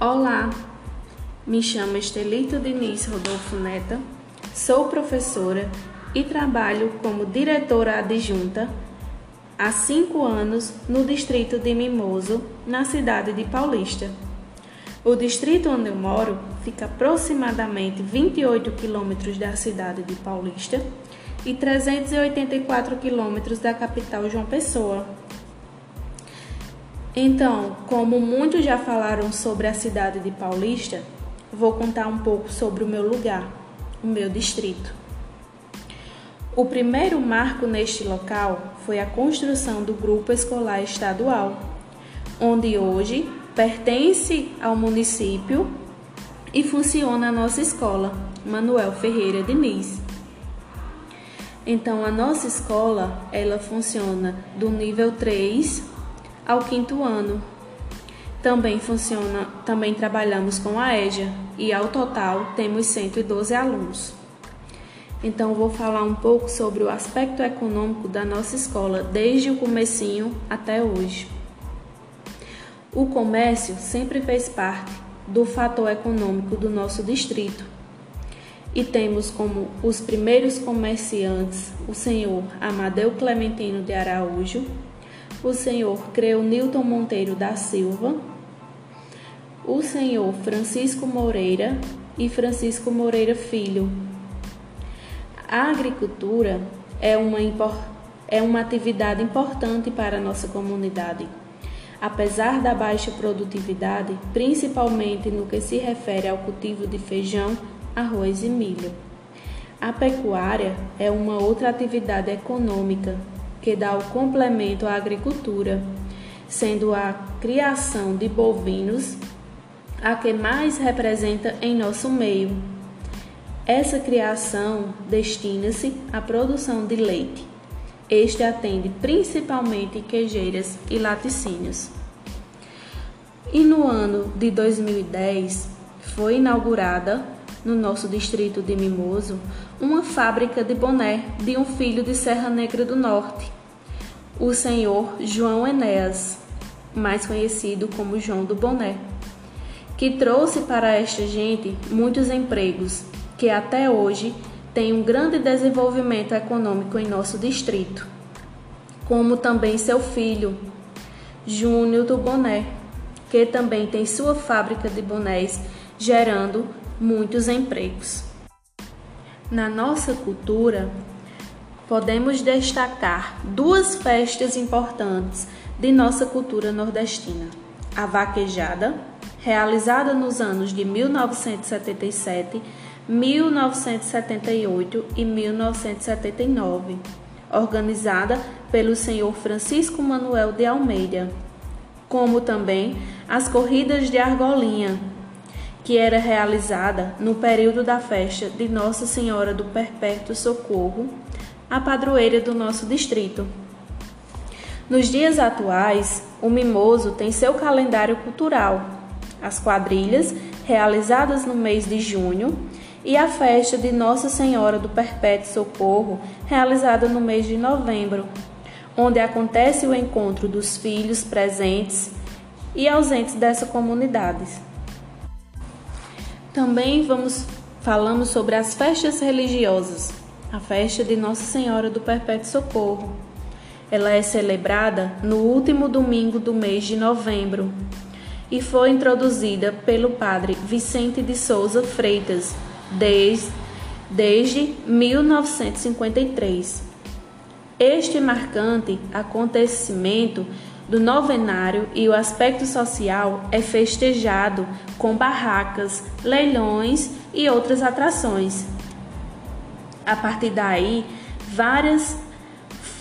Olá, me chamo Estelita Diniz Rodolfo Neta, sou professora e trabalho como diretora adjunta há cinco anos no distrito de Mimoso, na cidade de Paulista. O distrito onde eu moro fica aproximadamente 28 quilômetros da cidade de Paulista e 384 quilômetros da capital João Pessoa. Então, como muitos já falaram sobre a cidade de Paulista, vou contar um pouco sobre o meu lugar, o meu distrito. O primeiro marco neste local foi a construção do grupo escolar estadual, onde hoje pertence ao município e funciona a nossa escola, Manuel Ferreira Diniz. Então a nossa escola, ela funciona do nível 3 ao quinto ano. Também funciona, também trabalhamos com a EJA e ao total temos 112 alunos. Então vou falar um pouco sobre o aspecto econômico da nossa escola desde o comecinho até hoje. O comércio sempre fez parte do fator econômico do nosso distrito. E temos como os primeiros comerciantes o senhor Amadeu Clementino de Araújo, o senhor Creu Newton Monteiro da Silva, o senhor Francisco Moreira e Francisco Moreira Filho. A agricultura é uma, é uma atividade importante para a nossa comunidade. Apesar da baixa produtividade, principalmente no que se refere ao cultivo de feijão, arroz e milho. A pecuária é uma outra atividade econômica que dá o complemento à agricultura, sendo a criação de bovinos a que mais representa em nosso meio. Essa criação destina-se à produção de leite. Este atende principalmente queijeiras e laticínios. E no ano de 2010 foi inaugurada no nosso distrito de Mimoso, uma fábrica de boné de um filho de Serra Negra do Norte, o senhor João Enéas, mais conhecido como João do Boné, que trouxe para esta gente muitos empregos que até hoje têm um grande desenvolvimento econômico em nosso distrito, como também seu filho, Júnior do Boné, que também tem sua fábrica de bonés, gerando muitos empregos. Na nossa cultura, podemos destacar duas festas importantes de nossa cultura nordestina: a vaquejada, realizada nos anos de 1977, 1978 e 1979, organizada pelo senhor Francisco Manuel de Almeida, como também as corridas de argolinha, que era realizada no período da festa de Nossa Senhora do Perpétuo Socorro, a padroeira do nosso distrito. Nos dias atuais, o Mimoso tem seu calendário cultural, as quadrilhas, realizadas no mês de junho, e a festa de Nossa Senhora do Perpétuo Socorro, realizada no mês de novembro, onde acontece o encontro dos filhos presentes e ausentes dessa comunidade. Também vamos falamos sobre as festas religiosas. A festa de Nossa Senhora do Perpétuo Socorro. Ela é celebrada no último domingo do mês de novembro e foi introduzida pelo padre Vicente de Souza Freitas desde, desde 1953. Este marcante acontecimento do novenário e o aspecto social é festejado com barracas, leilões e outras atrações. A partir daí, várias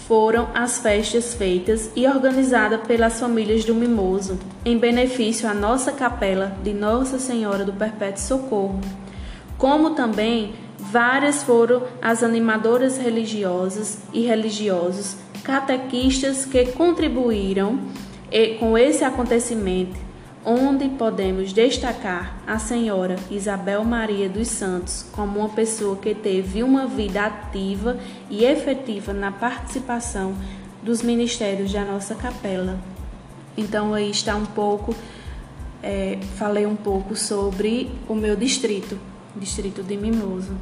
foram as festas feitas e organizadas pelas famílias do Mimoso, em benefício à nossa capela de Nossa Senhora do Perpétuo Socorro, como também várias foram as animadoras religiosas e religiosos catequistas que contribuíram com esse acontecimento, onde podemos destacar a senhora Isabel Maria dos Santos como uma pessoa que teve uma vida ativa e efetiva na participação dos ministérios da nossa capela. Então aí está um pouco é, falei um pouco sobre o meu distrito, distrito de Mimoso.